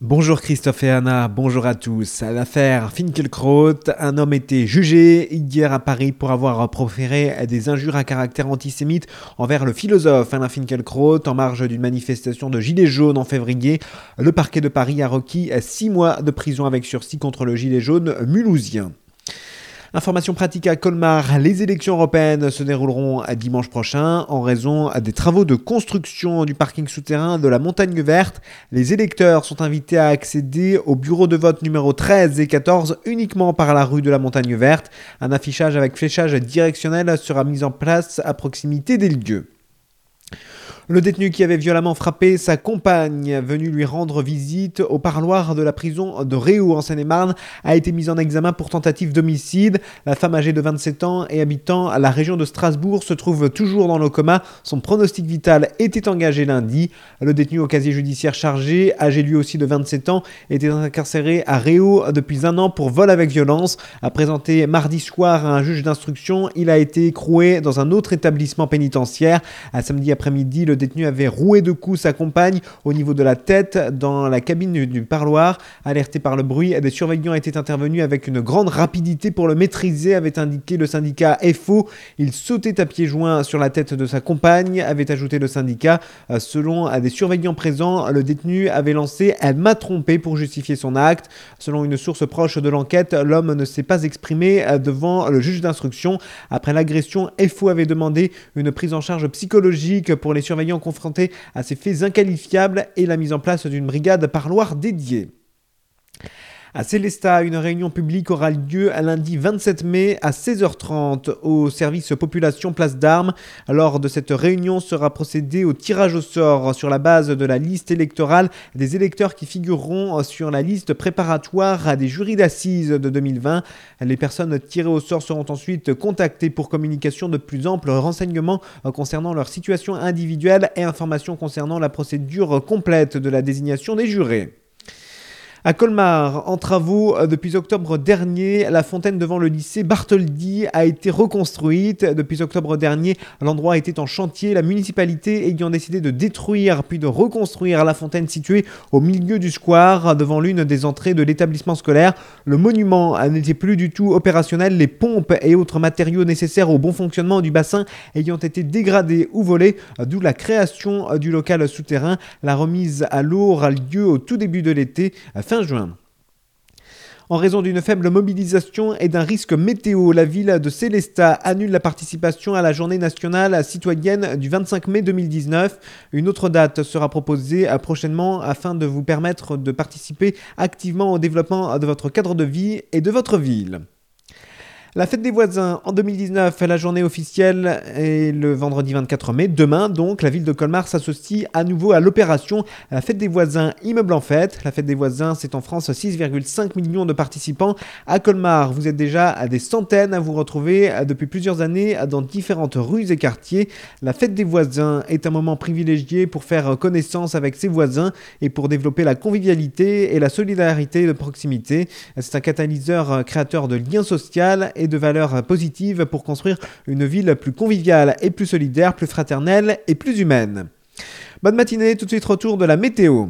Bonjour Christophe et Anna, bonjour à tous. L'affaire Finkielkraut, un homme était jugé hier à Paris pour avoir proféré des injures à caractère antisémite envers le philosophe Alain Finkielkraut en marge d'une manifestation de Gilets jaunes en février. Le parquet de Paris a requis six mois de prison avec sursis contre le Gilet jaune mulhousien. Information pratique à Colmar, les élections européennes se dérouleront dimanche prochain en raison des travaux de construction du parking souterrain de la Montagne Verte. Les électeurs sont invités à accéder au bureau de vote numéro 13 et 14 uniquement par la rue de la Montagne Verte. Un affichage avec fléchage directionnel sera mis en place à proximité des lieux. Le détenu qui avait violemment frappé sa compagne, venue lui rendre visite au parloir de la prison de Réau en Seine-et-Marne, a été mis en examen pour tentative d'homicide. La femme âgée de 27 ans et habitant la région de Strasbourg se trouve toujours dans le coma. Son pronostic vital était engagé lundi. Le détenu au casier judiciaire chargé, âgé lui aussi de 27 ans, était incarcéré à Réau depuis un an pour vol avec violence. A présenté mardi soir à un juge d'instruction, il a été écroué dans un autre établissement pénitentiaire. À samedi après-midi, le détenu avait roué de coups sa compagne au niveau de la tête dans la cabine du parloir. Alerté par le bruit, des surveillants étaient intervenus avec une grande rapidité pour le maîtriser, avait indiqué le syndicat FO. Il sautait à pieds joints sur la tête de sa compagne, avait ajouté le syndicat. Selon des surveillants présents, le détenu avait lancé Elle m'a trompé pour justifier son acte. Selon une source proche de l'enquête, l'homme ne s'est pas exprimé devant le juge d'instruction. Après l'agression, FO avait demandé une prise en charge psychologique pour les surveillants confrontés à ces faits inqualifiables et la mise en place d'une brigade parloir dédiée. À Célestat, une réunion publique aura lieu à lundi 27 mai à 16h30 au service population Place d'Armes. Lors de cette réunion sera procédé au tirage au sort sur la base de la liste électorale des électeurs qui figureront sur la liste préparatoire à des jurys d'assises de 2020. Les personnes tirées au sort seront ensuite contactées pour communication de plus amples renseignements concernant leur situation individuelle et informations concernant la procédure complète de la désignation des jurés. À Colmar, en travaux euh, depuis octobre dernier, la fontaine devant le lycée Bartholdi a été reconstruite. Depuis octobre dernier, l'endroit était en chantier, la municipalité ayant décidé de détruire puis de reconstruire la fontaine située au milieu du square devant l'une des entrées de l'établissement scolaire. Le monument n'était plus du tout opérationnel, les pompes et autres matériaux nécessaires au bon fonctionnement du bassin ayant été dégradés ou volés, d'où la création du local souterrain. La remise à l'eau aura lieu au tout début de l'été fin juin. En raison d'une faible mobilisation et d'un risque météo, la ville de Célestat annule la participation à la journée nationale citoyenne du 25 mai 2019. Une autre date sera proposée prochainement afin de vous permettre de participer activement au développement de votre cadre de vie et de votre ville. La fête des voisins en 2019, la journée officielle est le vendredi 24 mai. Demain, donc, la ville de Colmar s'associe à nouveau à l'opération La fête des voisins Immeuble en fête. La fête des voisins, c'est en France 6,5 millions de participants. À Colmar, vous êtes déjà à des centaines à vous retrouver depuis plusieurs années dans différentes rues et quartiers. La fête des voisins est un moment privilégié pour faire connaissance avec ses voisins et pour développer la convivialité et la solidarité de proximité. C'est un catalyseur créateur de liens sociaux de valeurs positives pour construire une ville plus conviviale et plus solidaire, plus fraternelle et plus humaine. Bonne matinée, tout de suite retour de la météo.